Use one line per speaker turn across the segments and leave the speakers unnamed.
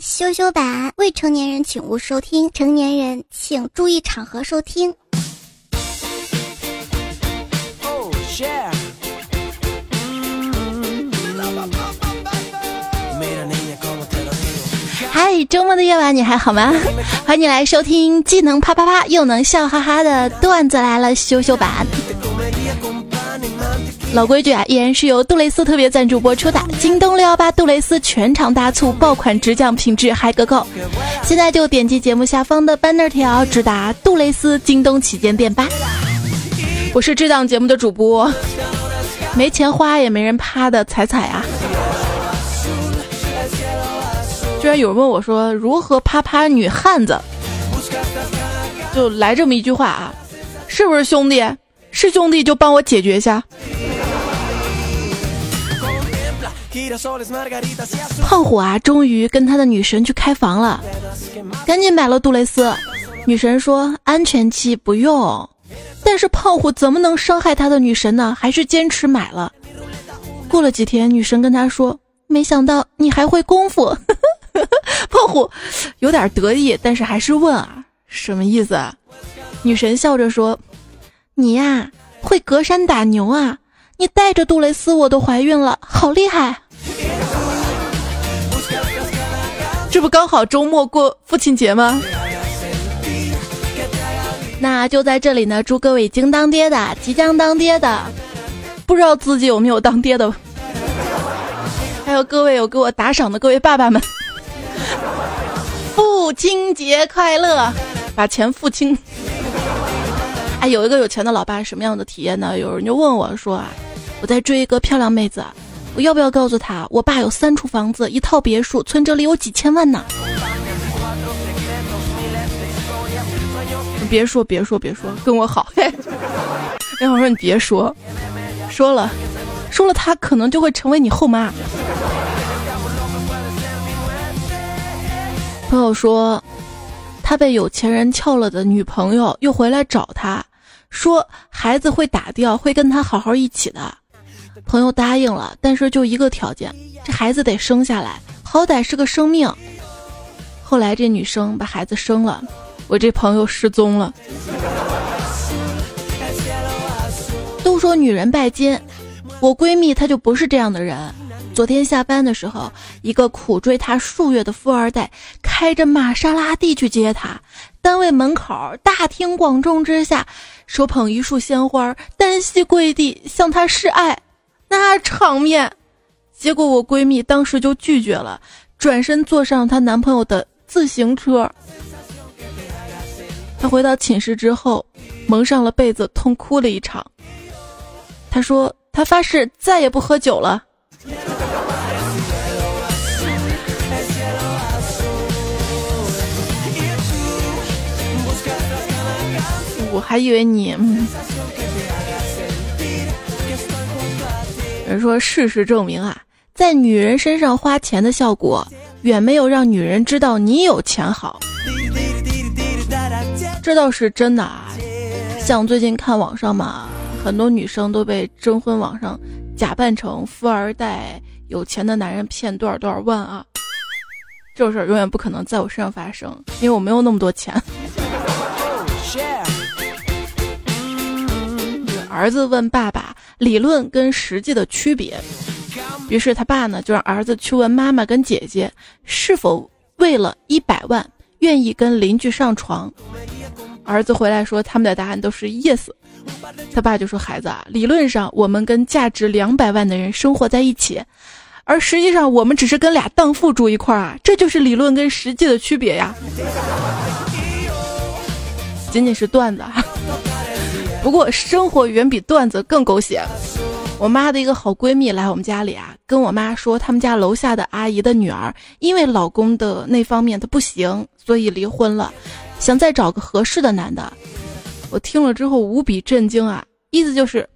羞羞版，未成年人请勿收听，成年人请注意场合收听。嗨，周末的夜晚你还好吗？欢迎你来收听既能啪啪啪又能笑哈哈的段子来了，羞羞版。老规矩啊，依然是由杜蕾斯特别赞助播出的。京东六幺八杜蕾斯全场大促，爆款直降，品质还可靠。现在就点击节目下方的 banner 条，直达杜蕾斯京东旗舰店吧。我是这档节目的主播，没钱花也没人趴的彩彩啊。居然有人问我说如何啪啪女汉子，就来这么一句话啊，是不是兄弟？是兄弟就帮我解决一下。胖虎啊，终于跟他的女神去开房了，赶紧买了杜蕾斯。女神说安全期不用，但是胖虎怎么能伤害他的女神呢？还是坚持买了。过了几天，女神跟他说：“没想到你还会功夫。”胖虎有点得意，但是还是问啊，什么意思？啊？女神笑着说：“你呀，会隔山打牛啊。”你带着杜蕾斯我都怀孕了，好厉害！这不刚好周末过父亲节吗？那就在这里呢，祝各位已经当爹的、即将当爹的、不知道自己有没有当爹的，还有各位有给我打赏的各位爸爸们，父亲节快乐！把钱付清。哎，有一个有钱的老爸什么样的体验呢？有人就问我说啊。我在追一个漂亮妹子，我要不要告诉她，我爸有三处房子，一套别墅，存折里有几千万呢？别说，别说，别说，跟我好。然后我说你别说，说了，说了，他可能就会成为你后妈。朋友说，他被有钱人撬了的女朋友又回来找他，说孩子会打掉，会跟他好好一起的。朋友答应了，但是就一个条件，这孩子得生下来，好歹是个生命。后来这女生把孩子生了，我这朋友失踪了。都说女人拜金，我闺蜜她就不是这样的人。昨天下班的时候，一个苦追她数月的富二代开着玛莎拉蒂去接她，单位门口大庭广众之下，手捧一束鲜花，单膝跪地向她示爱。那场面，结果我闺蜜当时就拒绝了，转身坐上她男朋友的自行车。她回到寝室之后，蒙上了被子，痛哭了一场。她说：“她发誓再也不喝酒了。”我还以为你。有人说，事实证明啊，在女人身上花钱的效果，远没有让女人知道你有钱好。这倒是真的啊，像最近看网上嘛，很多女生都被征婚网上假扮成富二代、有钱的男人骗多少多少万啊。这种事儿永远不可能在我身上发生，因为我没有那么多钱。儿子问爸爸。理论跟实际的区别，于是他爸呢就让儿子去问妈妈跟姐姐，是否为了一百万愿意跟邻居上床。儿子回来说他们的答案都是 yes。他爸就说孩子啊，理论上我们跟价值两百万的人生活在一起，而实际上我们只是跟俩荡妇住一块儿啊，这就是理论跟实际的区别呀。仅仅是段子。不过生活远比段子更狗血。我妈的一个好闺蜜来我们家里啊，跟我妈说他们家楼下的阿姨的女儿因为老公的那方面她不行，所以离婚了，想再找个合适的男的。我听了之后无比震惊啊，意思就是，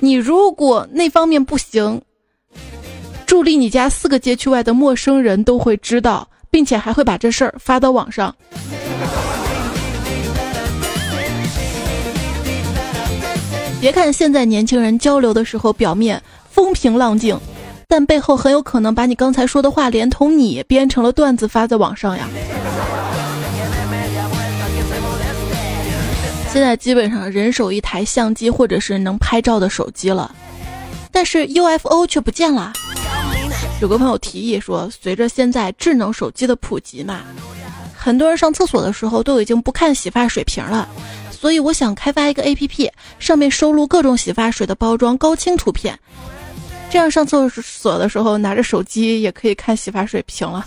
你如果那方面不行，住离你家四个街区外的陌生人都会知道，并且还会把这事儿发到网上。别看现在年轻人交流的时候表面风平浪静，但背后很有可能把你刚才说的话连同你编成了段子发在网上呀。现在基本上人手一台相机或者是能拍照的手机了，但是 UFO 却不见了。有个朋友提议说，随着现在智能手机的普及嘛，很多人上厕所的时候都已经不看洗发水瓶了，所以我想开发一个 APP，上面收录各种洗发水的包装高清图片，这样上厕所的时候拿着手机也可以看洗发水瓶了。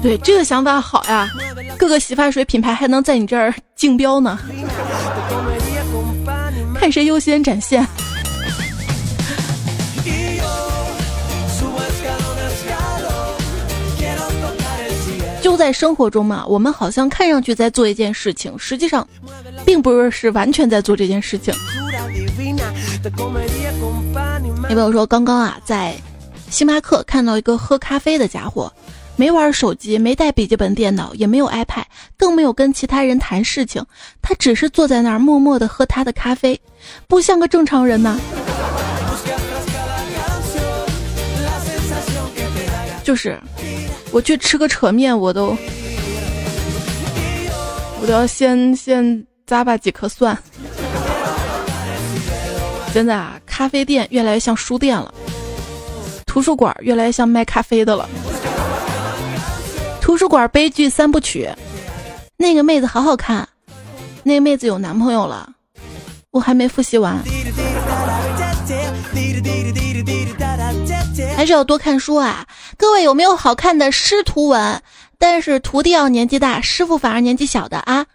对这个想法好呀，各个洗发水品牌还能在你这儿竞标呢，看谁优先展现。都在生活中嘛，我们好像看上去在做一件事情，实际上，并不是是完全在做这件事情。你比如说，刚刚啊，在星巴克看到一个喝咖啡的家伙，没玩手机，没带笔记本电脑，也没有 iPad，更没有跟其他人谈事情，他只是坐在那儿默默的喝他的咖啡，不像个正常人呐。就是，我去吃个扯面，我都，我都要先先咂吧几颗蒜。现在啊，咖啡店越来越像书店了，图书馆越来越像卖咖啡的了。图书馆悲剧三部曲，那个妹子好好看，那个妹子有男朋友了，我还没复习完，还是要多看书啊！各位有没有好看的师徒文？但是徒弟要年纪大，师傅反而年纪小的啊？《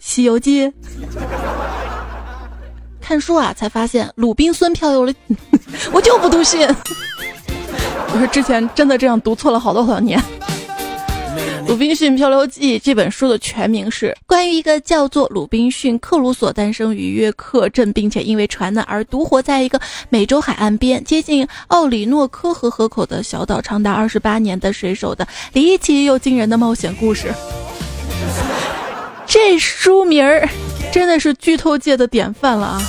西游记》。看书啊，才发现鲁滨孙漂流了，我就不读信。我说之前真的这样读错了好多好多年。《鲁滨逊漂流记》这本书的全名是关于一个叫做鲁滨逊·克鲁索诞生于约克镇，并且因为船难而独活在一个美洲海岸边接近奥里诺科河河口的小岛长达二十八年的水手的离奇又惊人的冒险故事。这书名儿。真的是剧透界的典范了啊！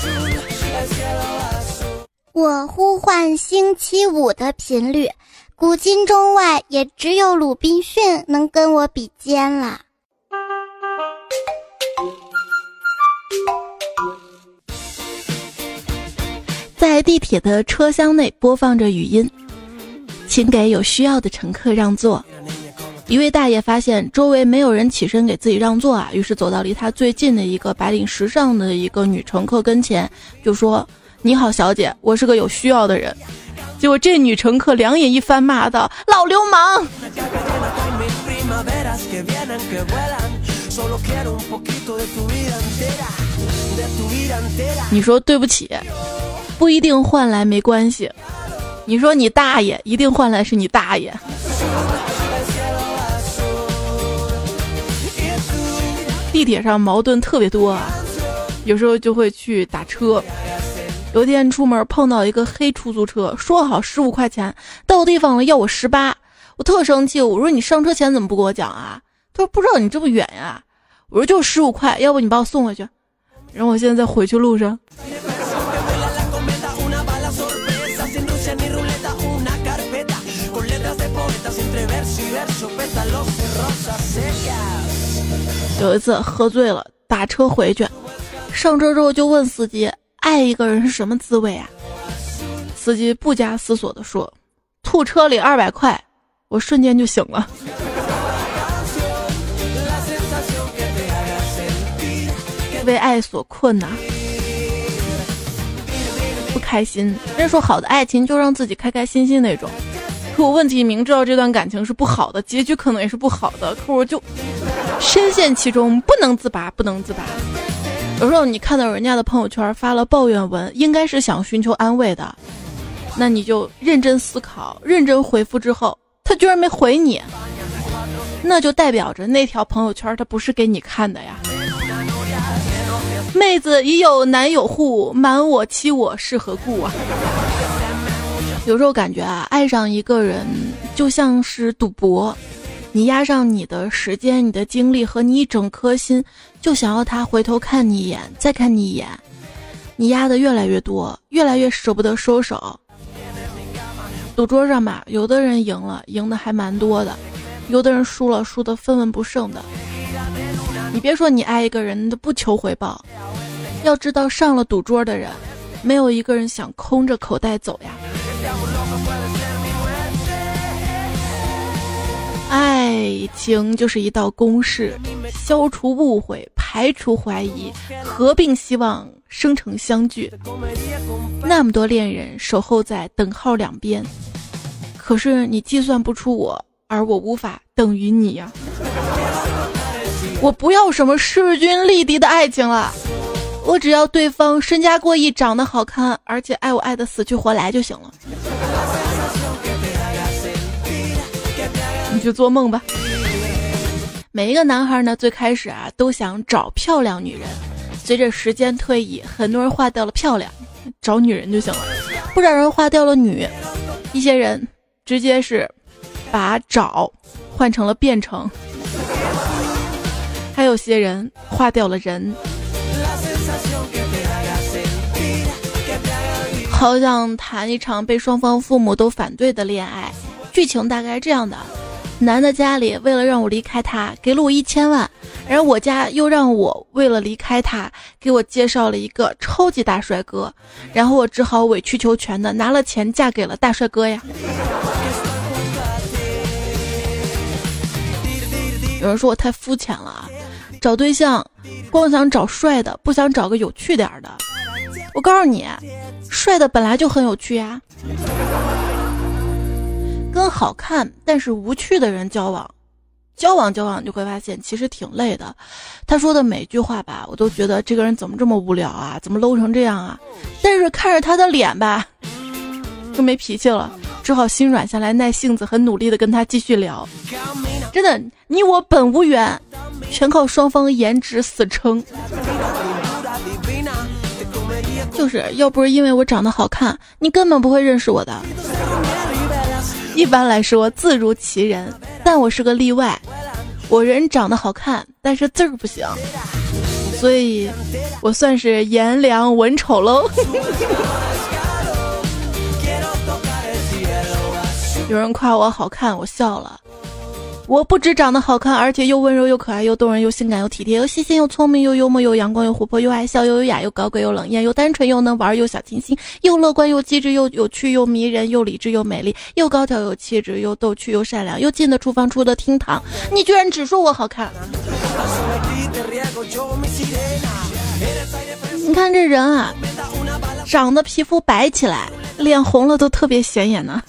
我呼唤星期五的频率，古今中外也只有鲁滨逊能跟我比肩了。
在地铁的车厢内播放着语音，请给有需要的乘客让座。一位大爷发现周围没有人起身给自己让座啊，于是走到离他最近的一个白领时尚的一个女乘客跟前，就说：“你好，小姐，我是个有需要的人。”结果这女乘客两眼一翻，骂道：“老流氓！” 你说对不起，不一定换来没关系。你说你大爷，一定换来是你大爷。地铁上矛盾特别多啊，有时候就会去打车。有一天出门碰到一个黑出租车，说好十五块钱，到地方了要我十八，我特生气，我说你上车前怎么不给我讲啊？他说不知道你这么远呀。我说就十五块，要不你把我送回去。然后我现在在回去路上。有一次喝醉了，打车回去，上车之后就问司机：“爱一个人是什么滋味啊？”司机不加思索的说：“吐车里二百块。”我瞬间就醒了。为爱所困呐，不开心。人说好的爱情就让自己开开心心那种。可我问题明知道这段感情是不好的，结局可能也是不好的，可我就深陷其中，不能自拔，不能自拔。有时候你看到人家的朋友圈发了抱怨文，应该是想寻求安慰的，那你就认真思考，认真回复之后，他居然没回你，那就代表着那条朋友圈他不是给你看的呀。妹子已有男友护，瞒我欺我是何故啊？有时候感觉啊，爱上一个人就像是赌博，你压上你的时间、你的精力和你一整颗心，就想要他回头看你一眼，再看你一眼。你压的越来越多，越来越舍不得收手。赌桌上吧，有的人赢了，赢的还蛮多的；有的人输了，输的分文不剩的。你别说你爱一个人都不求回报，要知道上了赌桌的人，没有一个人想空着口袋走呀。爱情就是一道公式，消除误会，排除怀疑，合并希望，生成相聚。那么多恋人守候在等号两边，可是你计算不出我，而我无法等于你呀。我不要什么势均力敌的爱情了，我只要对方身家过亿，长得好看，而且爱我爱的死去活来就行了。就做梦吧。每一个男孩呢，最开始啊都想找漂亮女人，随着时间推移，很多人划掉了漂亮，找女人就行了；不少人划掉了女，一些人直接是把找换成了变成。还有些人划掉了人，好想谈一场被双方父母都反对的恋爱。剧情大概这样的：男的家里为了让我离开他，给了我一千万，然后我家又让我为了离开他，给我介绍了一个超级大帅哥，然后我只好委曲求全的拿了钱嫁给了大帅哥呀。有人说我太肤浅了啊。找对象，光想找帅的，不想找个有趣点的。我告诉你，帅的本来就很有趣呀。跟好看但是无趣的人交往，交往交往就会发现其实挺累的。他说的每句话吧，我都觉得这个人怎么这么无聊啊，怎么 low 成这样啊？但是看着他的脸吧，就没脾气了，只好心软下来，耐性子，很努力的跟他继续聊。真的，你我本无缘。全靠双方颜值死撑，就是要不是因为我长得好看，你根本不会认识我的。一般来说，字如其人，但我是个例外。我人长得好看，但是字儿不行，所以我算是颜良文丑喽。有人夸我好看，我笑了。我不止长得好看，而且又温柔又可爱又动人又性感又体贴又细心又聪明又幽默又阳光又活泼又爱笑又优雅又高贵又冷艳又单纯又能玩又小清新又乐观又机智又有趣又迷人又理智又美丽又高挑又气质又逗趣又善良又进得厨房出得厅堂。你居然只说我好看？你看这人啊，长得皮肤白起来，脸红了都特别显眼呢。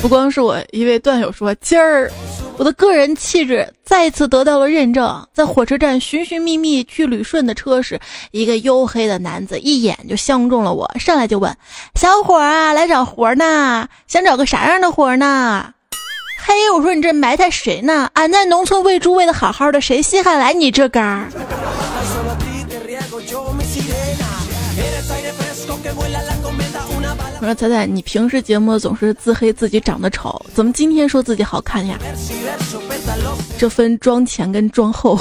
不光是我一位段友说，今儿我的个人气质再次得到了认证。在火车站寻寻觅觅去旅顺的车时，一个黝黑的男子一眼就相中了我，上来就问：“小伙啊，来找活呢？想找个啥样的活呢？”嘿，我说你这埋汰谁呢？俺在农村喂猪喂的好好的，谁稀罕来你这嘎我说彩彩，你平时节目总是自黑自己长得丑，怎么今天说自己好看呀？这分妆前跟妆后。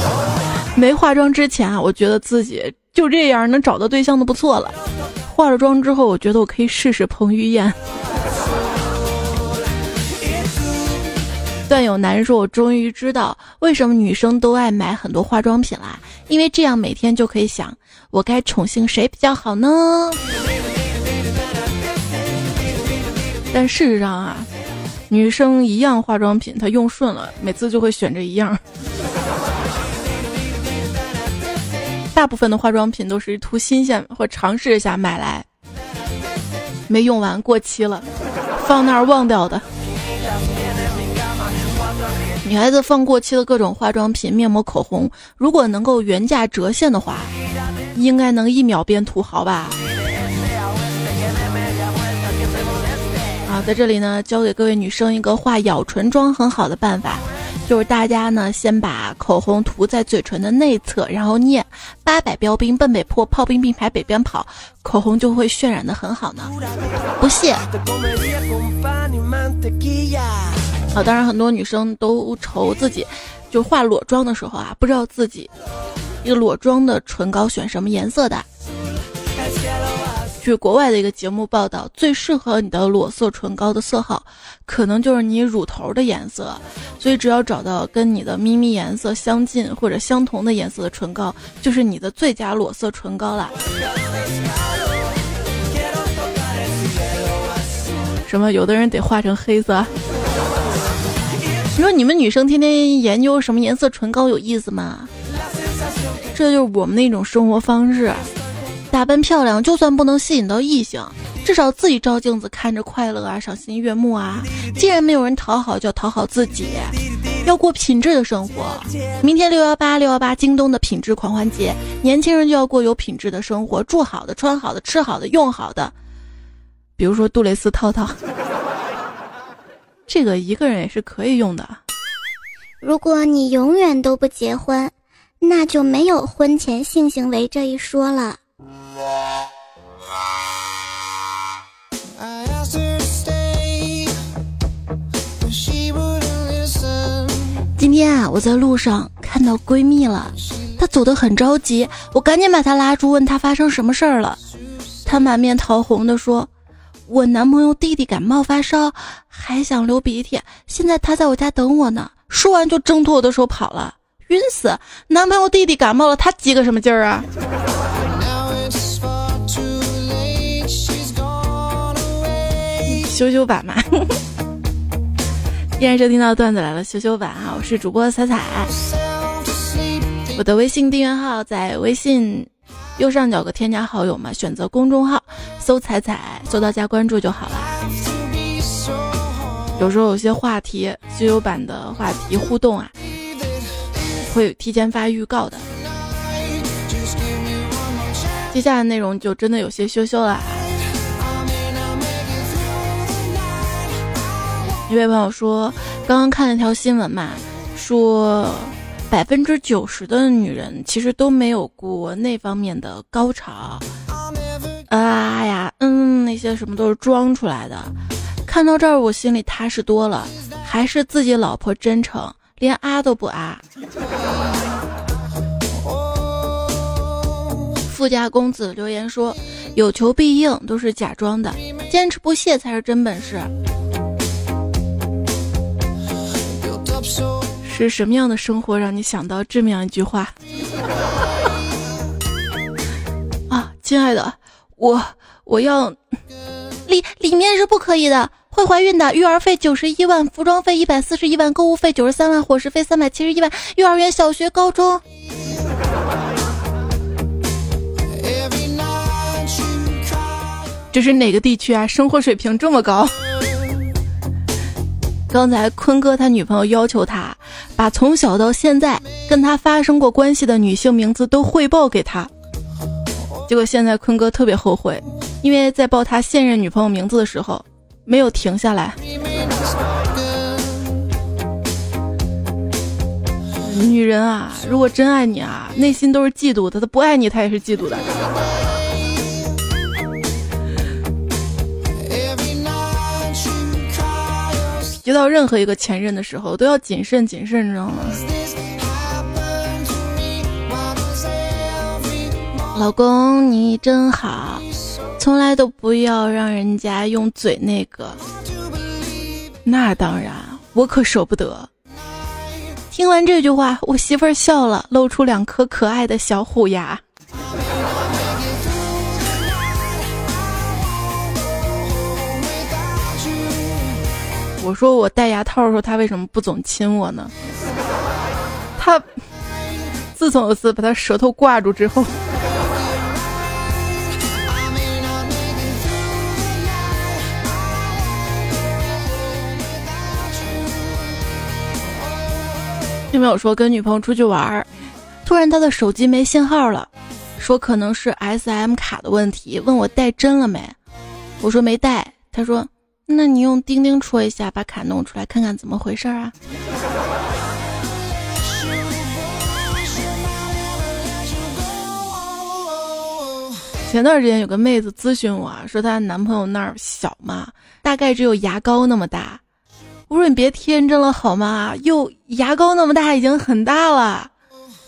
没化妆之前啊，我觉得自己就这样能找到对象都不错了。化了妆之后，我觉得我可以试试彭于晏。段友男人说：“我终于知道为什么女生都爱买很多化妆品啦，因为这样每天就可以想，我该宠幸谁比较好呢？”但事实上啊，女生一样化妆品，她用顺了，每次就会选这一样。大部分的化妆品都是图新鲜或尝试一下买来，没用完过期了，放那儿忘掉的。女孩子放过期的各种化妆品、面膜、口红，如果能够原价折现的话，应该能一秒变土豪吧。在这里呢，教给各位女生一个画咬唇妆很好的办法，就是大家呢先把口红涂在嘴唇的内侧，然后念“八百标兵奔北坡，炮兵并排北边跑”，口红就会渲染的很好呢。不谢。啊，当然很多女生都愁自己，就化裸妆的时候啊，不知道自己一个裸妆的唇膏选什么颜色的。据国外的一个节目报道，最适合你的裸色唇膏的色号，可能就是你乳头的颜色。所以只要找到跟你的咪咪颜色相近或者相同的颜色的唇膏，就是你的最佳裸色唇膏了。什么？有的人得画成黑色？你说你们女生天天研究什么颜色唇膏有意思吗？这就是我们那种生活方式。打扮漂亮，就算不能吸引到异性，至少自己照镜子看着快乐啊，赏心悦目啊。既然没有人讨好，就要讨好自己，要过品质的生活。明天六幺八，六幺八，京东的品质狂欢节，年轻人就要过有品质的生活，住好的，穿好的，吃好的，用好的。比如说杜蕾斯套套，这个一个人也是可以用的。
如果你永远都不结婚，那就没有婚前性行为这一说了。
今天啊，我在路上看到闺蜜了，她走得很着急，我赶紧把她拉住，问她发生什么事儿了。她满面桃红的说：“我男朋友弟弟感冒发烧，还想流鼻涕，现在他在我家等我呢。”说完就挣脱我的手跑了，晕死！男朋友弟弟感冒了，他急个什么劲儿啊？羞羞版嘛，依然是听到段子来了，羞羞版哈，我是主播彩彩，我的微信订阅号在微信右上角个添加好友嘛，选择公众号搜彩彩，搜到加关注就好了。有时候有些话题，羞羞版的话题互动啊，会提前发预告的，接下来内容就真的有些羞羞了。一位朋友说，刚刚看了条新闻嘛，说百分之九十的女人其实都没有过那方面的高潮，啊呀，嗯，那些什么都是装出来的。看到这儿，我心里踏实多了，还是自己老婆真诚，连啊都不啊。富家公子留言说，有求必应都是假装的，坚持不懈才是真本事。是什么样的生活让你想到这么样一句话？啊，亲爱的，我我要
里里面是不可以的，会怀孕的。育儿费九十一万，服装费一百四十一万，购物费九十三万，伙食费三百七十一万，幼儿园、小学、高中。
这是哪个地区啊？生活水平这么高？刚才坤哥他女朋友要求他把从小到现在跟他发生过关系的女性名字都汇报给他，结果现在坤哥特别后悔，因为在报他现任女朋友名字的时候没有停下来。女人啊，如果真爱你啊，内心都是嫉妒的；她不爱你，她也是嫉妒的。遇到任何一个前任的时候，都要谨慎谨慎，你知道吗？老公，你真好，从来都不要让人家用嘴那个。那当然，我可舍不得。听完这句话，我媳妇儿笑了，露出两颗可爱的小虎牙。我说我戴牙套的时候，他为什么不总亲我呢？他自从有次把他舌头挂住之后，有没有说跟女朋友出去玩儿，突然他的手机没信号了，说可能是 S M 卡的问题，问我带针了没？我说没带，他说。那你用钉钉戳一下，把卡弄出来看看怎么回事啊。前段时间有个妹子咨询我，说她男朋友那儿小嘛，大概只有牙膏那么大。我说你别天真了好吗？又牙膏那么大，已经很大了。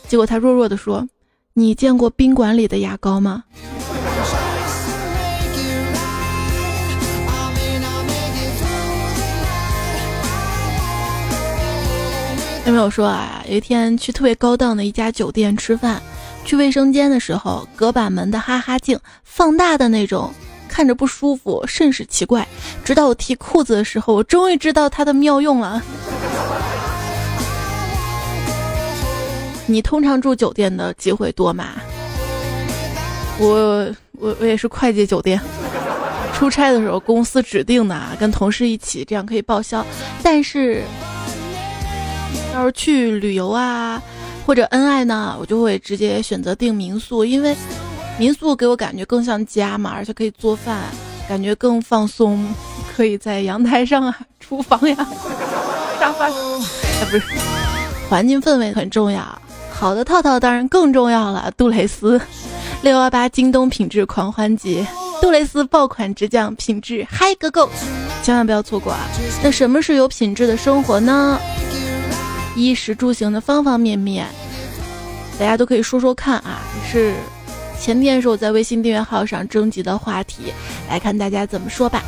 结果她弱弱的说，你见过宾馆里的牙膏吗？有没有说啊？有一天去特别高档的一家酒店吃饭，去卫生间的时候，隔板门的哈哈镜放大的那种，看着不舒服，甚是奇怪。直到我提裤子的时候，我终于知道它的妙用了。你通常住酒店的机会多吗？我我我也是快捷酒店，出差的时候公司指定的啊，跟同事一起，这样可以报销。但是。要是去旅游啊，或者恩爱呢，我就会直接选择订民宿，因为民宿给我感觉更像家嘛，而且可以做饭，感觉更放松，可以在阳台上啊、厨房呀、沙发，哎，不是，环境氛围很重要。好的套套当然更重要了。杜蕾斯，六幺八京东品质狂欢节，杜蕾斯爆款直降，品质嗨个够，千万不要错过啊！那什么是有品质的生活呢？衣食住行的方方面面，大家都可以说说看啊！是前天时候在微信订阅号上征集的话题，来看大家怎么说吧。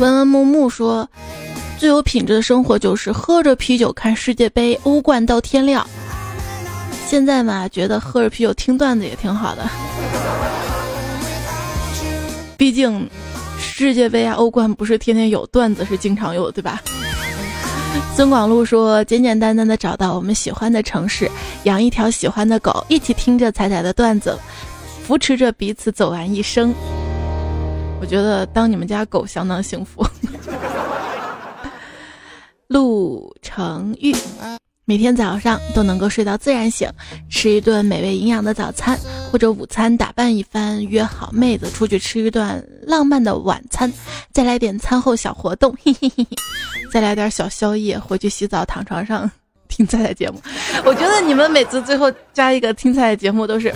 文文木木说，最有品质的生活就是喝着啤酒看世界杯，欧冠到天亮。现在嘛，觉得喝着啤酒听段子也挺好的，毕竟世界杯啊、欧冠不是天天有，段子是经常有，对吧？孙广路说：“简简单单的找到我们喜欢的城市，养一条喜欢的狗，一起听着彩彩的段子，扶持着彼此走完一生。我觉得当你们家狗相当幸福。”陆成玉。每天早上都能够睡到自然醒，吃一顿美味营养的早餐，或者午餐打扮一番，约好妹子出去吃一顿浪漫的晚餐，再来点餐后小活动，嘿嘿嘿，再来点小宵夜，回去洗澡躺床上听菜菜节目。我觉得你们每次最后加一个听菜菜节目都是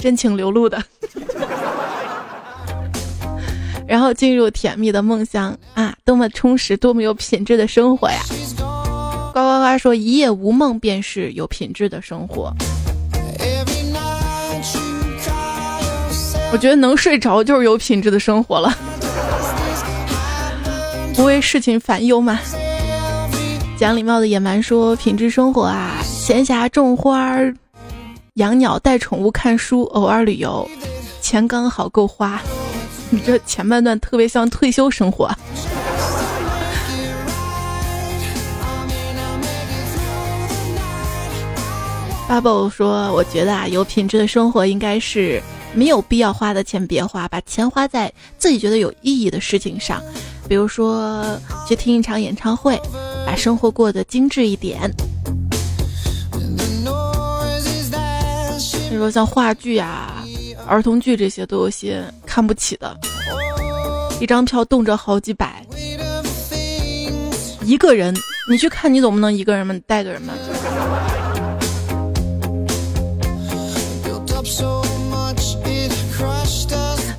真情流露的，然后进入甜蜜的梦乡啊，多么充实，多么有品质的生活呀！呱呱呱说：“一夜无梦便是有品质的生活。”我觉得能睡着就是有品质的生活了，不为事情烦忧嘛。讲礼貌的野蛮说：“品质生活啊，闲暇种花、养鸟、带宠物、看书，偶尔旅游，钱刚好够花。”你这前半段特别像退休生活。Bubble 说：“我觉得啊，有品质的生活应该是没有必要花的钱别花，把钱花在自己觉得有意义的事情上，比如说去听一场演唱会，把生活过得精致一点。你说像话剧啊、儿童剧这些，都有些看不起的，一张票动辄好几百，一个人你去看，你总不能一个人嘛，带个人嘛。”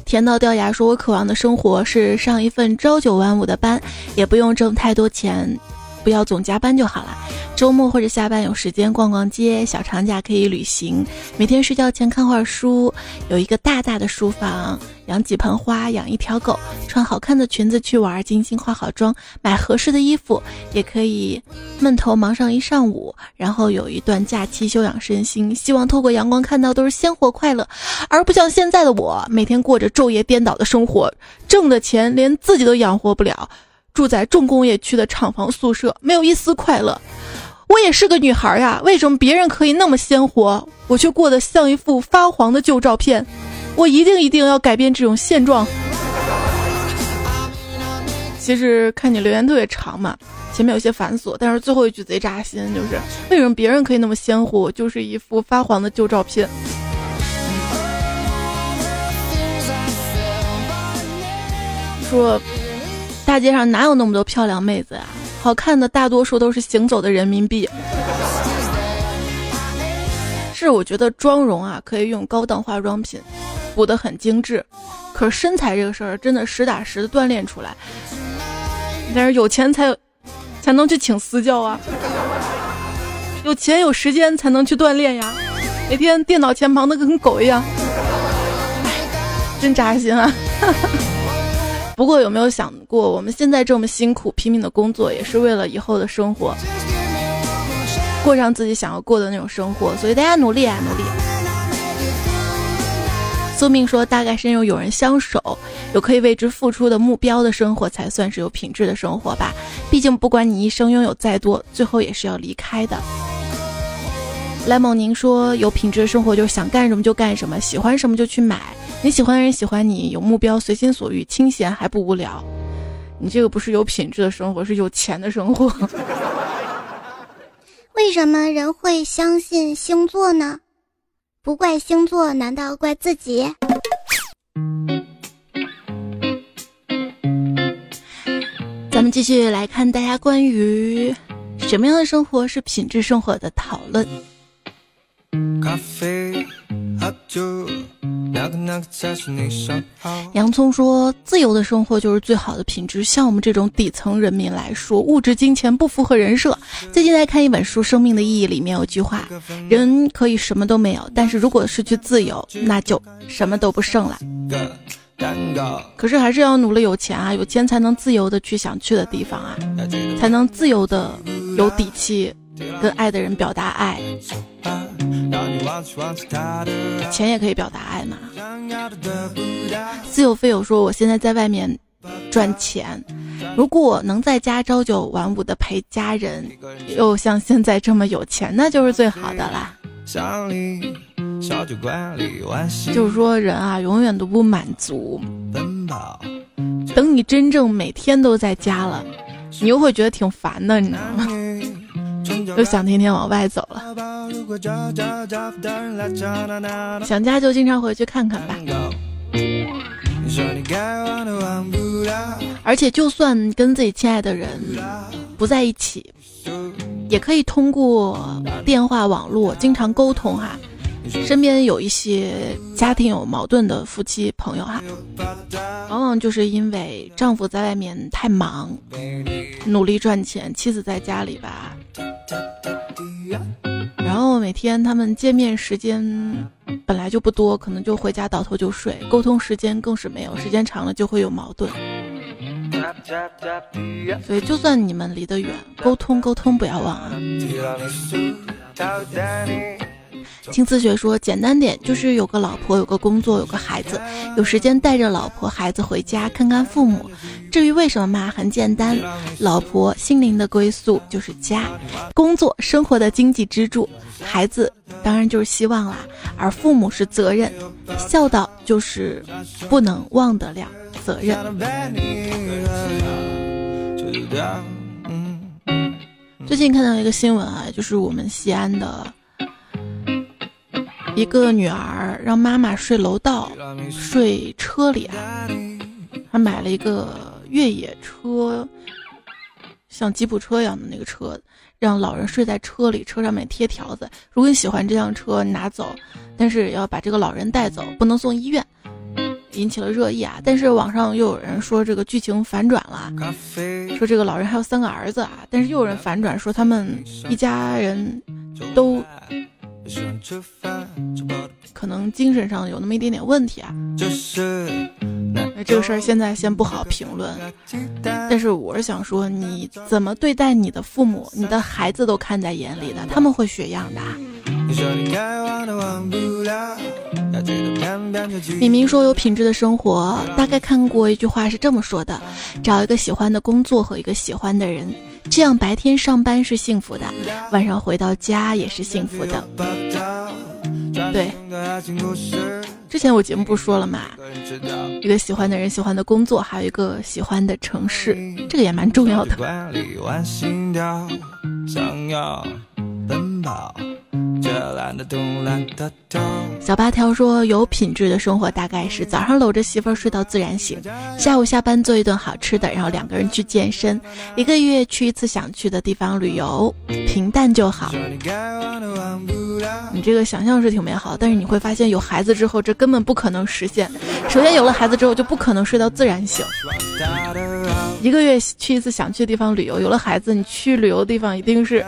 甜到掉牙说：“我渴望的生活是上一份朝九晚五的班，也不用挣太多钱，不要总加班就好了。周末或者下班有时间逛逛街，小长假可以旅行。每天睡觉前看会儿书，有一个大大的书房，养几盆花，养一条狗，穿好看的裙子去玩，精心化好妆，买合适的衣服，也可以闷头忙上一上午，然后有一段假期休养身心。希望透过阳光看到都是鲜活快乐，而不像现在的我，每天过着昼夜颠倒的生活，挣的钱连自己都养活不了，住在重工业区的厂房宿舍，没有一丝快乐。我也是个女孩呀，为什么别人可以那么鲜活，我却过得像一幅发黄的旧照片？我一定一定要改变这种现状。其实看你留言特别长嘛，前面有些繁琐，但是最后一句贼扎心，就是为什么别人可以那么鲜活，就是一副发黄的旧照片？说大街上哪有那么多漂亮妹子呀？好看的大多数都是行走的人民币。是我觉得妆容啊，可以用高档化妆品补得很精致，可是身材这个事儿真的实打实的锻炼出来。但是有钱才有才能去请私教啊，有钱有时间才能去锻炼呀。每天电脑前忙得跟狗一样，真扎心啊！不过有没有想过，我们现在这么辛苦拼命的工作，也是为了以后的生活，过上自己想要过的那种生活。所以大家努力啊，努力！宿命说，大概是因为有人相守，有可以为之付出的目标的生活，才算是有品质的生活吧。毕竟，不管你一生拥有再多，最后也是要离开的。莱蒙宁说：“有品质的生活就是想干什么就干什么，喜欢什么就去买。你喜欢的人喜欢你，有目标，随心所欲，清闲还不无聊。你这个不是有品质的生活，是有钱的生活。”
为什么人会相信星座呢？不怪星座，难道怪自己？
咱们继续来看大家关于什么样的生活是品质生活的讨论。洋葱说：“自由的生活就是最好的品质。像我们这种底层人民来说，物质金钱不符合人设。最近在看一本书《生命的意义》，里面有句话：人可以什么都没有，但是如果失去自由，那就什么都不剩了。可是还是要努力有钱啊，有钱才能自由的去想去的地方啊，才能自由的有底气。”跟爱的人表达爱，钱也可以表达爱嘛。自由飞友说：“我现在在外面赚钱，如果能在家朝九晚五的陪家人，又像现在这么有钱，那就是最好的啦。”就是说，人啊，永远都不满足。等你真正每天都在家了，你又会觉得挺烦的，你知道吗？又想天天往外走了，想家就经常回去看看吧。而且，就算跟自己亲爱的人不在一起，也可以通过电话、网络经常沟通哈。身边有一些家庭有矛盾的夫妻朋友哈，往往就是因为丈夫在外面太忙，努力赚钱，妻子在家里吧。然后每天他们见面时间本来就不多，可能就回家倒头就睡，沟通时间更是没有，时间长了就会有矛盾。所以就算你们离得远，沟通沟通不要忘啊。青思雪说：“简单点，就是有个老婆，有个工作，有个孩子，有时间带着老婆孩子回家看看父母。至于为什么嘛，很简单，老婆心灵的归宿就是家，工作生活的经济支柱，孩子当然就是希望啦，而父母是责任，孝道就是不能忘得了责任。”最近看到一个新闻啊，就是我们西安的。一个女儿让妈妈睡楼道，睡车里啊。她买了一个越野车，像吉普车一样的那个车，让老人睡在车里，车上面贴条子：如果你喜欢这辆车，拿走，但是要把这个老人带走，不能送医院。引起了热议啊！但是网上又有人说这个剧情反转了，说这个老人还有三个儿子啊，但是又有人反转说他们一家人都。可能精神上有那么一点点问题啊，那这个事儿现在先不好评论。但是我是想说，你怎么对待你的父母，你的孩子都看在眼里的，他们会学样的。明明说有品质的生活，大概看过一句话是这么说的：找一个喜欢的工作和一个喜欢的人。这样白天上班是幸福的，晚上回到家也是幸福的。对，之前我节目不说了嘛，一个喜欢的人、喜欢的工作，还有一个喜欢的城市，这个也蛮重要的。想要奔跑小八条说：“有品质的生活大概是早上搂着媳妇儿睡到自然醒，下午下班做一顿好吃的，然后两个人去健身，一个月去一次想去的地方旅游，平淡就好。”你这个想象是挺美好，但是你会发现有孩子之后，这根本不可能实现。首先有了孩子之后，就不可能睡到自然醒。一个月去一次想去的地方旅游，有了孩子，你去旅游的地方一定是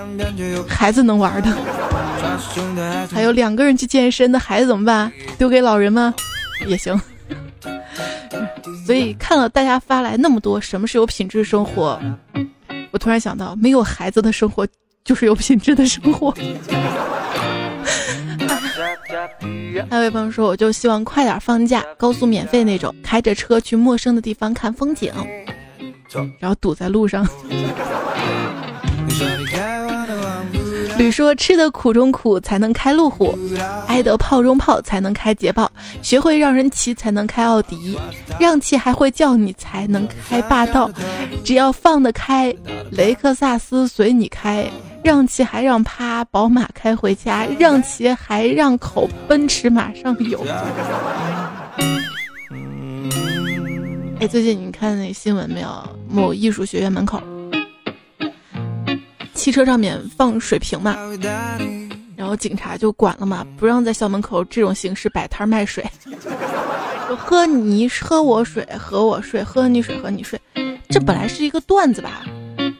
孩子能玩的。还有两个人去健身的孩子怎么办？丢给老人吗？也行。所以看了大家发来那么多什么是有品质生活，我突然想到，没有孩子的生活就是有品质的生活。还有位朋友说，我就希望快点放假，高速免费那种，开着车去陌生的地方看风景，然后堵在路上。说：“吃的苦中苦，才能开路虎；挨得炮中炮，才能开捷豹；学会让人骑，才能开奥迪；让骑还会叫你，才能开霸道。只要放得开，雷克萨斯随你开；让骑还让趴，宝马开回家；让骑还让口，奔驰马上有。”哎，最近你看那新闻没有？某艺术学院门口。汽车上面放水瓶嘛，然后警察就管了嘛，不让在校门口这种形式摆摊卖水。喝你喝我水，喝我睡，喝你水，喝你睡。这本来是一个段子吧？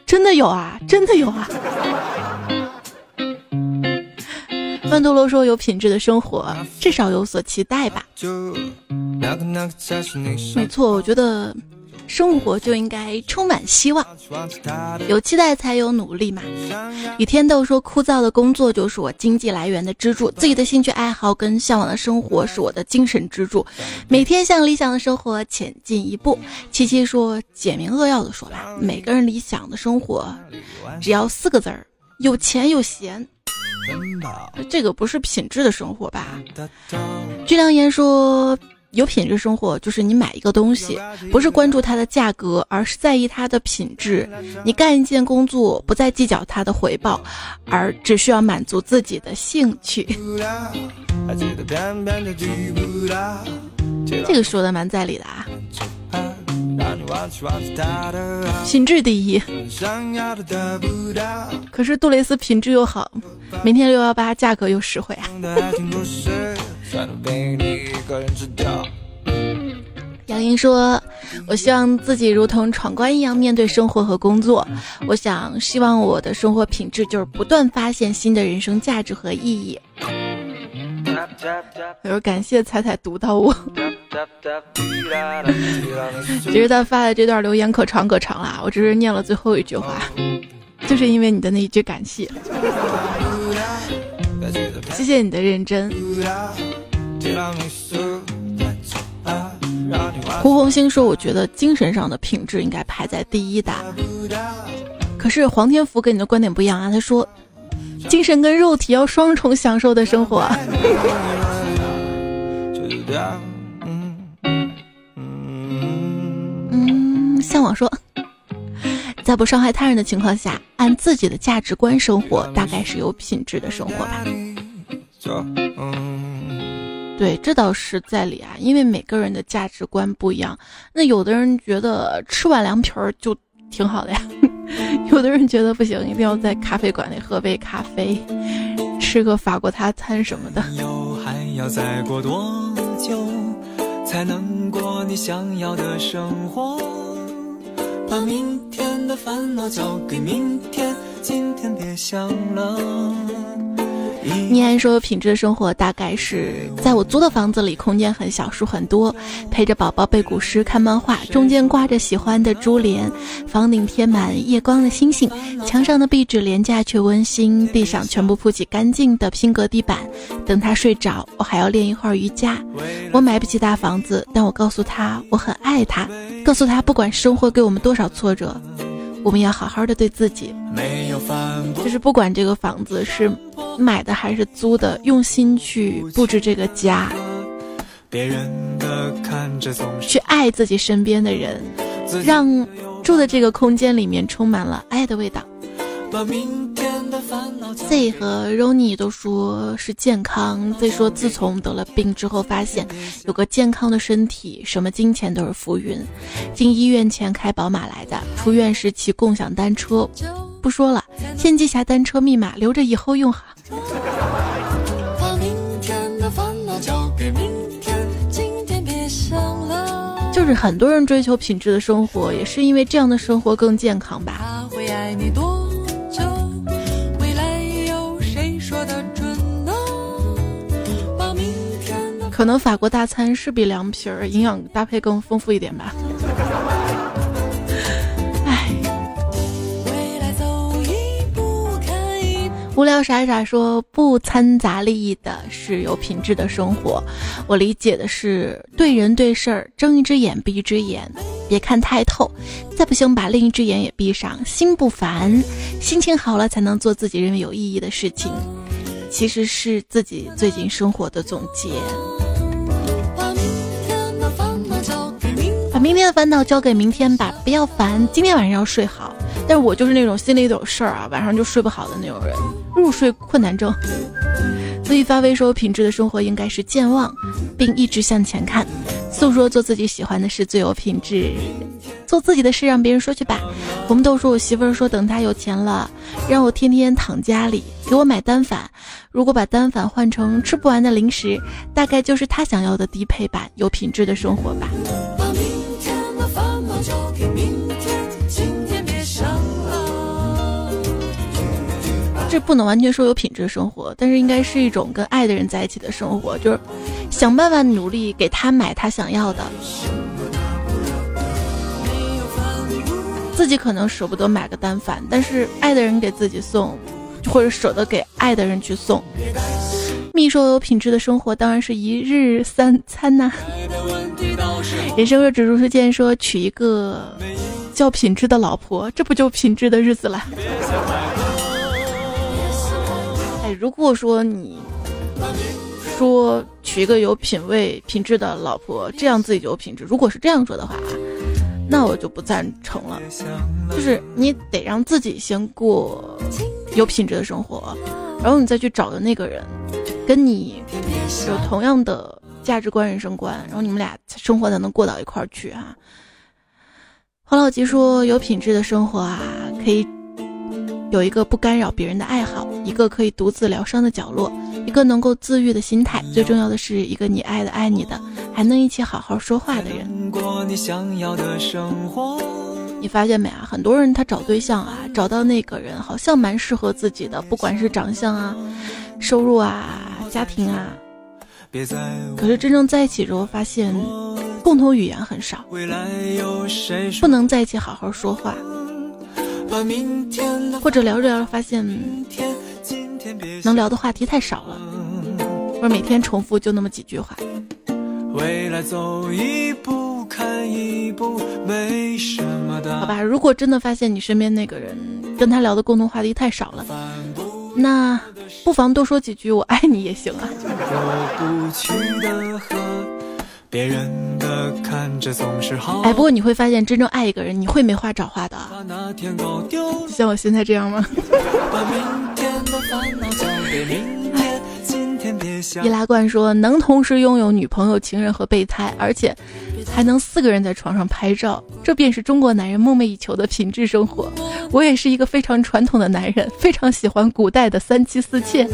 真的有啊，真的有啊。曼陀罗说：“有品质的生活，至少有所期待吧。”没错，我觉得。生活就应该充满希望，有期待才有努力嘛。雨天豆说：“枯燥的工作就是我经济来源的支柱，自己的兴趣爱好跟向往的生活是我的精神支柱，每天向理想的生活前进一步。”七七说：“简明扼要的说吧，每个人理想的生活，只要四个字儿：有钱有闲。这个不是品质的生活吧？”居良言说。有品质生活就是你买一个东西，不是关注它的价格，而是在意它的品质。你干一件工作，不再计较它的回报，而只需要满足自己的兴趣。这个说的蛮在理的啊。品质第一。可是杜蕾斯品质又好，明天六幺八价格又实惠啊。杨英说：“我希望自己如同闯关一样面对生活和工作。我想，希望我的生活品质就是不断发现新的人生价值和意义。”他说：“感谢彩彩读到我。其实他发的这段留言可长可长了，我只是念了最后一句话，就是因为你的那一句感谢。谢谢你的认真。胡红星说：“我觉得精神上的品质应该排在第一的。”可是黄天福跟你的观点不一样啊，他说：“精神跟肉体要双重享受的生活。”嗯，向往说，在不伤害他人的情况下，按自己的价值观生活，大概是有品质的生活吧。对，这倒是在理啊，因为每个人的价值观不一样。那有的人觉得吃碗凉皮儿就挺好的呀，有的人觉得不行，一定要在咖啡馆里喝杯咖啡，吃个法国大餐什么的。还要再过多久才能过你想要的生活？把明天的烦恼交给明天，今天别想了。你还说品质的生活大概是在我租的房子里，空间很小，书很多，陪着宝宝背古诗、看漫画，中间挂着喜欢的珠帘，房顶贴满夜光的星星，墙上的壁纸廉价却温馨，地上全部铺起干净的拼格地板。等他睡着，我还要练一会儿瑜伽。我买不起大房子，但我告诉他我很爱他，告诉他不管生活给我们多少挫折。我们要好好的对自己，就是不管这个房子是买的还是租的，用心去布置这个家，去爱自己身边的人，让住的这个空间里面充满了爱的味道。Z 和 Rony 都说是健康。Z 说自从得了病之后，发现有个健康的身体，什么金钱都是浮云。进医院前开宝马来的，出院时骑共享单车。不说了，先记下单车密码，留着以后用把
明天的烦恼交给明天，今天别想了。
就是很多人追求品质的生活，也是因为这样的生活更健康吧。可能法国大餐是比凉皮儿营养搭配更丰富一点吧。无聊傻傻说不掺杂利益的是有品质的生活，我理解的是对人对事儿睁一只眼闭一只眼，别看太透，再不行把另一只眼也闭上，心不烦，心情好了才能做自己认为有意义的事情，其实是自己最近生活的总结。明天的烦恼交给明天吧，不要烦，今天晚上要睡好。但是我就是那种心里有事儿啊，晚上就睡不好的那种人，入睡困难症。所以发微说，品质的生活应该是健忘，并一直向前看，诉说做自己喜欢的事最有品质，做自己的事让别人说去吧。红豆说，我媳妇儿说等她有钱了，让我天天躺家里，给我买单反。如果把单反换成吃不完的零食，大概就是她想要的低配版有品质的生活吧。这不能完全说有品质的生活，但是应该是一种跟爱的人在一起的生活，就是想办法努力给他买他想要的，自己可能舍不得买个单反，但是爱的人给自己送，或者舍得给爱的人去送。蜜说有品质的生活当然是一日三餐呐。人生若只如初见，说娶一个叫品质的老婆，这不就品质的日子了？如果说你说娶一个有品位、品质的老婆，这样自己就有品质。如果是这样说的话，那我就不赞成了。就是你得让自己先过有品质的生活，然后你再去找的那个人，跟你有同样的价值观、人生观，然后你们俩生活才能过到一块儿去啊。黄老吉说：“有品质的生活啊，可以。”有一个不干扰别人的爱好，一个可以独自疗伤的角落，一个能够自愈的心态，最重要的是一个你爱的爱你的，还能一起好好说话的人。你发现没啊？很多人他找对象啊，找到那个人好像蛮适合自己的，不管是长相啊、收入啊、家庭啊，可是真正在一起之后，发现共同语言很少，不能在一起好好说话。或者聊着聊着发现，能聊的话题太少了，或者每天重复就那么几句话。好吧，如果真的发现你身边那个人跟他聊的共同话题太少了，那不妨多说几句“我爱你”也行啊。哎，不过你会发现，真正爱一个人，你会没话找话的。像我现在这样吗？易拉罐说，能同时拥有女朋友、情人和备胎，而且还能四个人在床上拍照，这便是中国男人梦寐以求的品质生活。我也是一个非常传统的男人，非常喜欢古代的三妻四妾。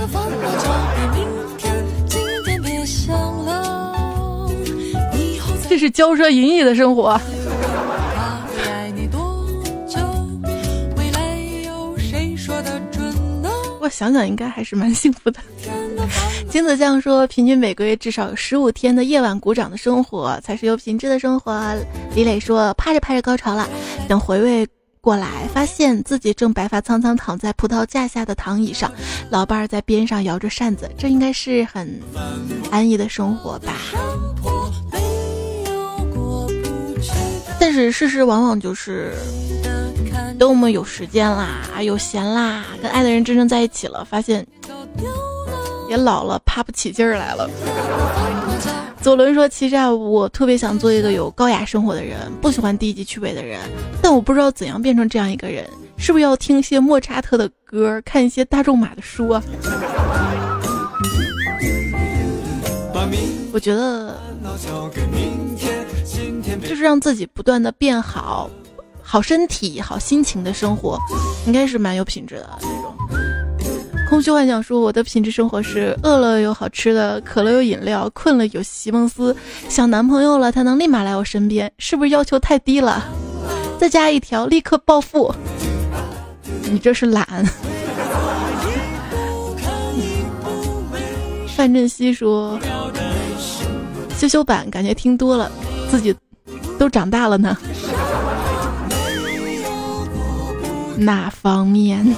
这是骄奢淫逸的生活。我想想，应该还是蛮幸福的。金子酱说，平均每个月至少有十五天的夜晚鼓掌的生活，才是有品质的生活。李磊说，趴着趴着高潮了，等回味过来，发现自己正白发苍苍躺在葡萄架下的躺椅上，老伴儿在边上摇着扇子，这应该是很安逸的生活吧。是事实往往就是，等我们有时间啦、有闲啦，跟爱的人真正在一起了，发现也老了，爬不起劲儿来了。左轮说：“其实啊，我特别想做一个有高雅生活的人，不喜欢低级趣味的人，但我不知道怎样变成这样一个人，是不是要听一些莫扎特的歌，看一些大众马的书啊？”我觉得。就是让自己不断的变好，好身体、好心情的生活，应该是蛮有品质的那种。空虚幻想说：“我的品质生活是饿了有好吃的，渴了有饮料，困了有席梦思，想男朋友了他能立马来我身边，是不是要求太低了？再加一条，立刻暴富。你这是懒。”范振西说：“修修版感觉听多了，自己都长大了呢。”哪方面？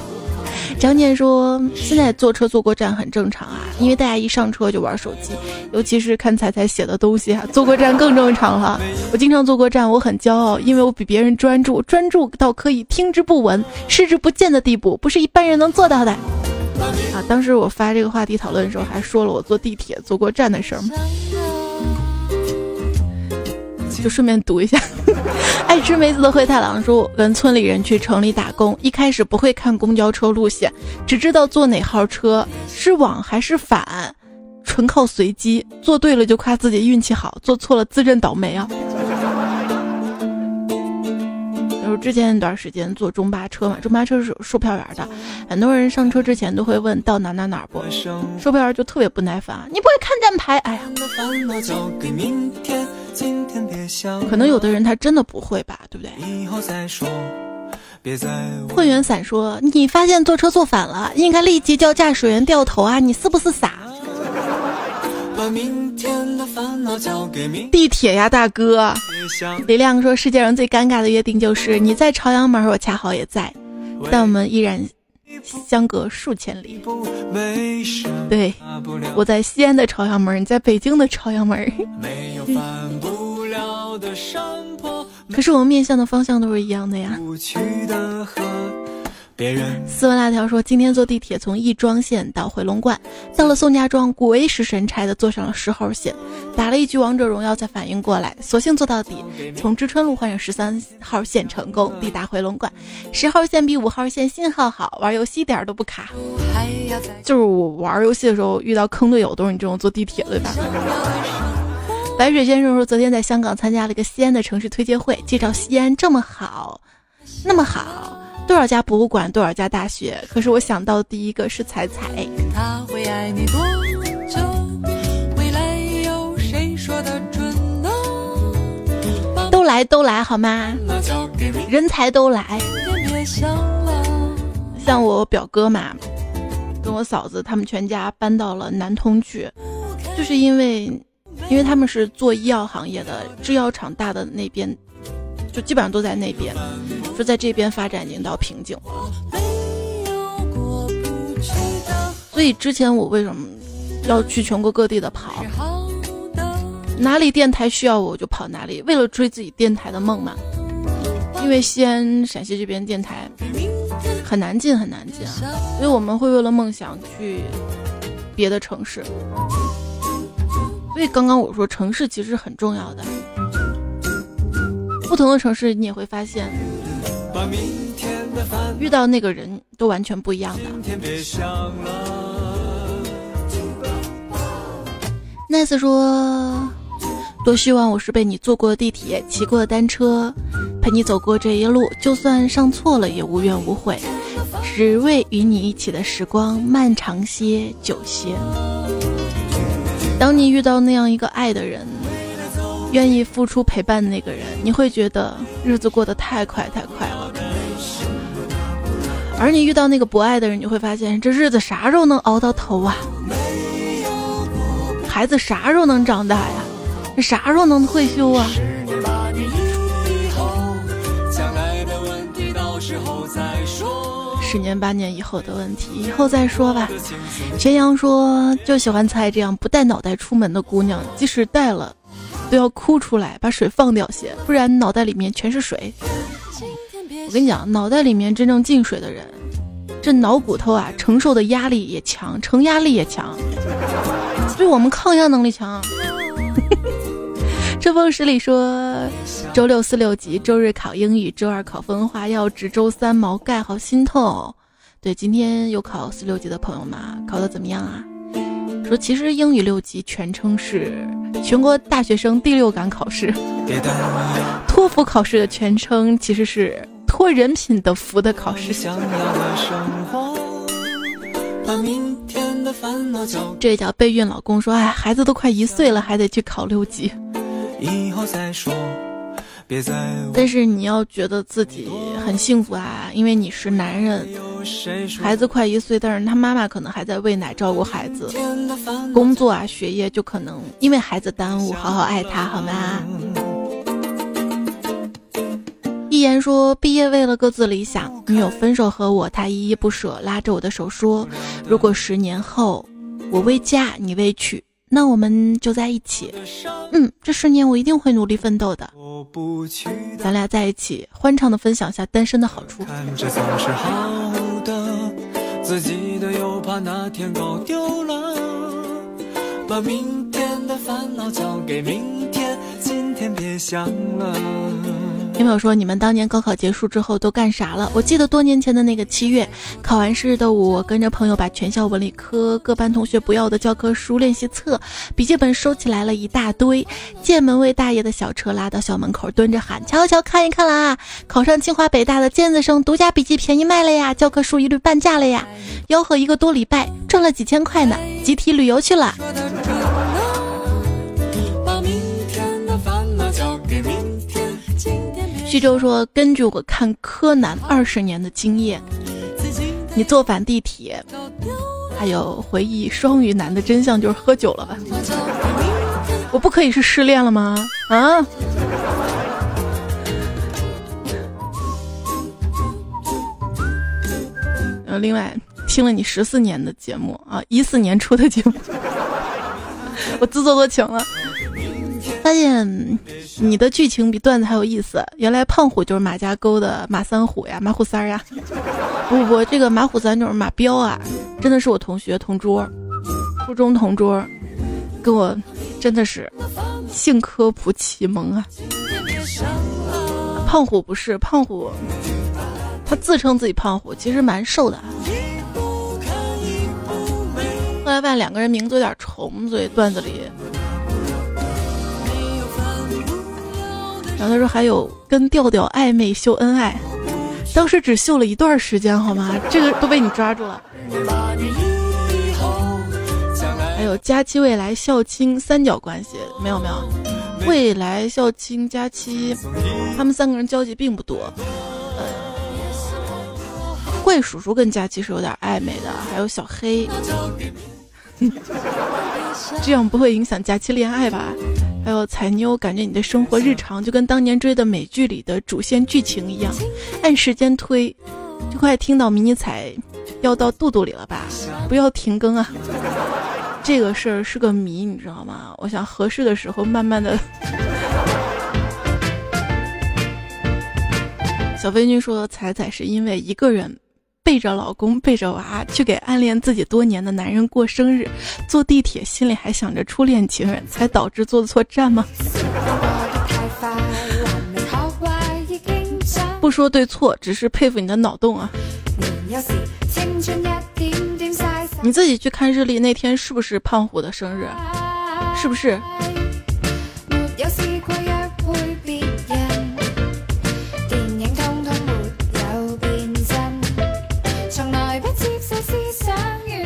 张念说：“现在坐车坐过站很正常啊，因为大家一上车就玩手机，尤其是看彩彩写的东西啊。坐过站更正常了。我经常坐过站，我很骄傲，因为我比别人专注，专注到可以听之不闻、视之不见的地步，不是一般人能做到的。”啊，当时我发这个话题讨论的时候，还说了我坐地铁坐过站的事儿就顺便读一下。爱吃梅子的灰太狼说：“我跟村里人去城里打工，一开始不会看公交车路线，只知道坐哪号车是往还是反，纯靠随机。坐对了就夸自己运气好，坐错了自认倒霉啊。”就是之前一段时间坐中巴车嘛，中巴车是有售票员的，很多人上车之前都会问到哪哪哪不，售票员就特别不耐烦，你不会看站牌？哎呀。可能有的人他真的不会吧，对不对？混元伞说：“你发现坐车坐反了，应该立即叫驾驶员掉头啊！你是不是傻？”地铁呀，大哥。李亮说：“世界上最尴尬的约定就是你在朝阳门，我恰好也在，但我们依然相隔数千里。”对，我在西安的朝阳门，你在北京的朝阳门。可是我们面向的方向都是一样的呀。斯文辣条说：“今天坐地铁从亦庄线到回龙观，到了宋家庄，鬼使神差的坐上了十号线，打了一局王者荣耀才反应过来，索性坐到底，从知春路换上十三号线成功抵达回龙观。十号线比五号线信号好，玩游戏一点都不卡。就是我玩游戏的时候遇到坑队友都是你这种坐地铁对吧？”白水先生说：“昨天在香港参加了一个西安的城市推介会，介绍西安这么好，那么好。”多少家博物馆，多少家大学？可是我想到的第一个是彩彩。都来都来好吗？人才都来。像我表哥嘛，跟我嫂子他们全家搬到了南通去，就是因为，因为他们是做医药行业的，制药厂大的那边。就基本上都在那边，说在这边发展已经到瓶颈了。所以之前我为什么要去全国各地的跑？哪里电台需要我我就跑哪里，为了追自己电台的梦嘛。因为西安、陕西这边电台很难进，很难进啊，所以我们会为了梦想去别的城市。所以刚刚我说城市其实很重要的。不同的城市，你也会发现，遇到那个人都完全不一样的。Nice 说：“多希望我是被你坐过的地铁，骑过的单车，陪你走过这一路，就算上错了也无怨无悔，只为与你一起的时光漫长些、久些。当你遇到那样一个爱的人。”愿意付出陪伴的那个人，你会觉得日子过得太快太快了。而你遇到那个不爱的人，你会发现这日子啥时候能熬到头啊？孩子啥时候能长大呀？这啥时候能退休啊？十年八年以后的问题，以后再说吧。全阳说就喜欢猜这样不带脑袋出门的姑娘，即使带了。都要哭出来，把水放掉些，不然脑袋里面全是水。我跟你讲，脑袋里面真正进水的人，这脑骨头啊，承受的压力也强，承压力也强，对我们抗压能力强。春风十里说，周六四六级，周日考英语，周二考分化，要值周三毛概，好心痛。对，今天有考四六级的朋友们，考的怎么样啊？说其实英语六级全称是全国大学生第六感考试，托福考试的全称其实是托人品的福的考试。这叫备孕老公说：“哎，孩子都快一岁了，还得去考六级。”以后再说。但是你要觉得自己很幸福啊，因为你是男人，孩子快一岁，但是他妈妈可能还在喂奶照顾孩子，工作啊学业就可能因为孩子耽误，好好爱他好吗？一言说毕业为了各自理想，女友分手和我，他依依不舍，拉着我的手说，如果十年后我未嫁你未娶。那我们就在一起，嗯，这十年我一定会努力奋斗的。咱俩在一起，欢畅的分享下单身的好处。把明天的烦恼交给明天，今天别想了。听朋友说，你们当年高考结束之后都干啥了？我记得多年前的那个七月，考完试的我跟着朋友把全校文理科各班同学不要的教科书、练习册、笔记本收起来了一大堆，见门卫大爷的小车拉到校门口，蹲着喊：“瞧瞧，看一看啦！考上清华北大的尖子生，独家笔记便宜卖了呀，教科书一律半价了呀！吆喝一个多礼拜，赚了几千块呢，集体旅游去了。”徐州说：“根据我看柯南二十年的经验，你坐反地铁，还有回忆双鱼男的真相就是喝酒了吧？我不可以是失恋了吗？啊？呃，另外听了你十四年的节目啊，一四年出的节目，我自作多情了。”发现你的剧情比段子还有意思。原来胖虎就是马家沟的马三虎呀，马虎三呀。不不，这个马虎三就是马彪啊，真的是我同学同桌，初中同桌，跟我真的是性科普启蒙啊。胖虎不是胖虎，他自称自己胖虎，其实蛮瘦的。后来发现两个人名字有点重，所以段子里。然后他说还有跟调调暧昧秀恩爱，当时只秀了一段时间好吗？这个都被你抓住了。还有佳期未来校青三角关系没有没有，未来校青佳期，他们三个人交集并不多。呃，怪叔叔跟佳期是有点暧昧的，还有小黑。这样不会影响假期恋爱吧？还有彩妞，感觉你的生活日常就跟当年追的美剧里的主线剧情一样，按时间推，就快听到迷你彩要到肚肚里了吧？不要停更啊！这个事儿是个谜，你知道吗？我想合适的时候慢慢的。小飞君说彩彩是因为一个人。背着老公背着娃去给暗恋自己多年的男人过生日，坐地铁心里还想着初恋情人，才导致坐错站吗？不说对错，只是佩服你的脑洞啊！你自己去看日历，那天是不是胖虎的生日？是不是？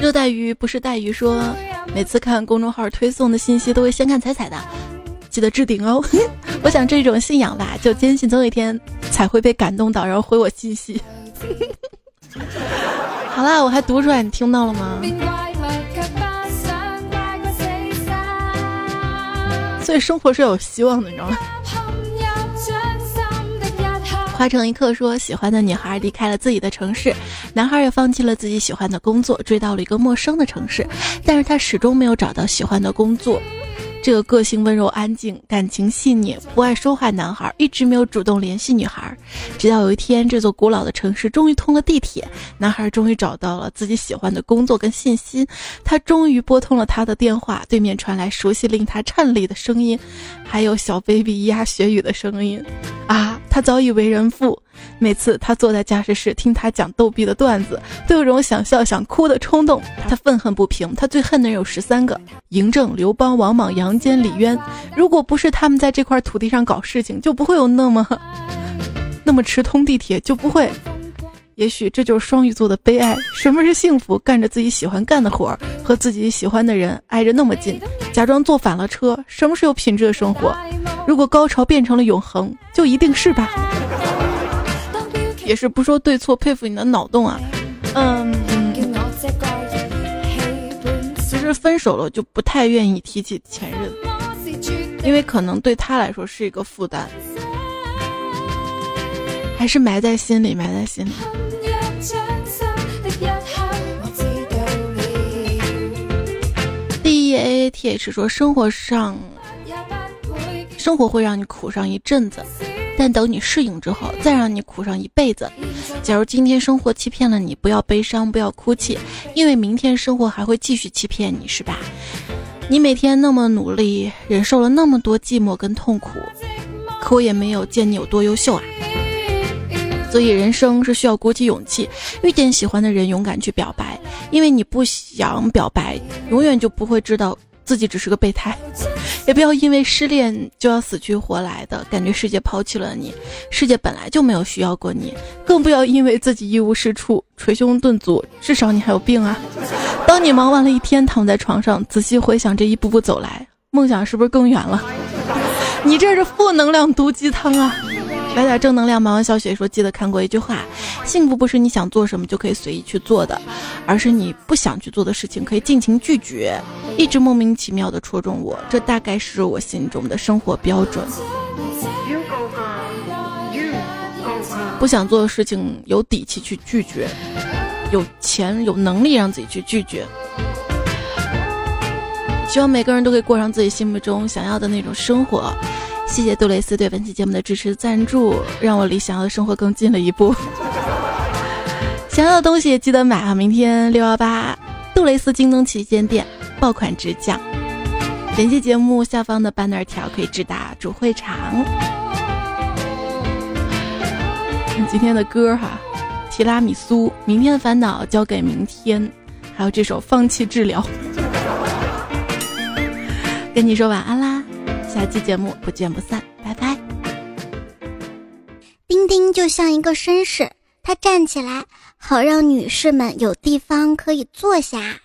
热带鱼不是带鱼说，每次看公众号推送的信息都会先看彩彩的，记得置顶哦。我想这种信仰吧，就坚信总有一天才会被感动到，然后回我信息。好啦，我还读出来，你听到了吗？所以生活是有希望的，你知道吗？花城一刻说：“喜欢的女孩离开了自己的城市，男孩也放弃了自己喜欢的工作，追到了一个陌生的城市，但是他始终没有找到喜欢的工作。”这个个性温柔安静、感情细腻、不爱说话男孩一直没有主动联系女孩，直到有一天，这座古老的城市终于通了地铁，男孩终于找到了自己喜欢的工作跟信息，他终于拨通了他的电话，对面传来熟悉令他颤栗的声音，还有小 baby 咿呀学语的声音，啊，他早已为人父。每次他坐在驾驶室听他讲逗比的段子，都有种想笑想哭的冲动。他愤恨不平，他最恨的人有十三个：嬴政、刘邦、王莽、杨坚、李渊。如果不是他们在这块土地上搞事情，就不会有那么 那么迟通地铁，就不会也许这就是双鱼座的悲哀。什么是幸福？干着自己喜欢干的活儿，和自己喜欢的人挨着那么近，假装坐反了车。什么是有品质的生活？如果高潮变成了永恒，就一定是吧？也是不说对错，佩服你的脑洞啊。嗯，其实分手了就不太愿意提起前任，因为可能对他来说是一个负担。还是埋在心里，埋在心里。D E A T H 说：生活上，生活会让你苦上一阵子，但等你适应之后，再让你苦上一辈子。假如今天生活欺骗了你，不要悲伤，不要哭泣，因为明天生活还会继续欺骗你，是吧？你每天那么努力，忍受了那么多寂寞跟痛苦，可我也没有见你有多优秀啊。所以人生是需要鼓起勇气，遇见喜欢的人，勇敢去表白。因为你不想表白，永远就不会知道自己只是个备胎。也不要因为失恋就要死去活来的感觉世界抛弃了你，世界本来就没有需要过你。更不要因为自己一无是处捶胸顿足，至少你还有病啊！当你忙完了一天，躺在床上，仔细回想这一步步走来，梦想是不是更远了？你这是负能量毒鸡汤啊！来点正能量。马文小雪说：“记得看过一句话，幸福不是你想做什么就可以随意去做的，而是你不想去做的事情可以尽情拒绝。”一直莫名其妙的戳中我，这大概是我心中的生活标准。不想做的事情，有底气去拒绝，有钱有能力让自己去拒绝。希望每个人都可以过上自己心目中想要的那种生活。谢谢杜蕾斯对本期节目的支持赞助，让我离想要的生活更近了一步。想要的东西记得买啊！明天六幺八，杜蕾斯京东旗舰店爆款直降。点击节目下方的 banner 条可以直达主会场。今天的歌哈，提拉米苏，明天的烦恼交给明天，还有这首放弃治疗。跟你说晚安啦。下期节目不见不散，拜拜。
丁丁就像一个绅士，他站起来，好让女士们有地方可以坐下。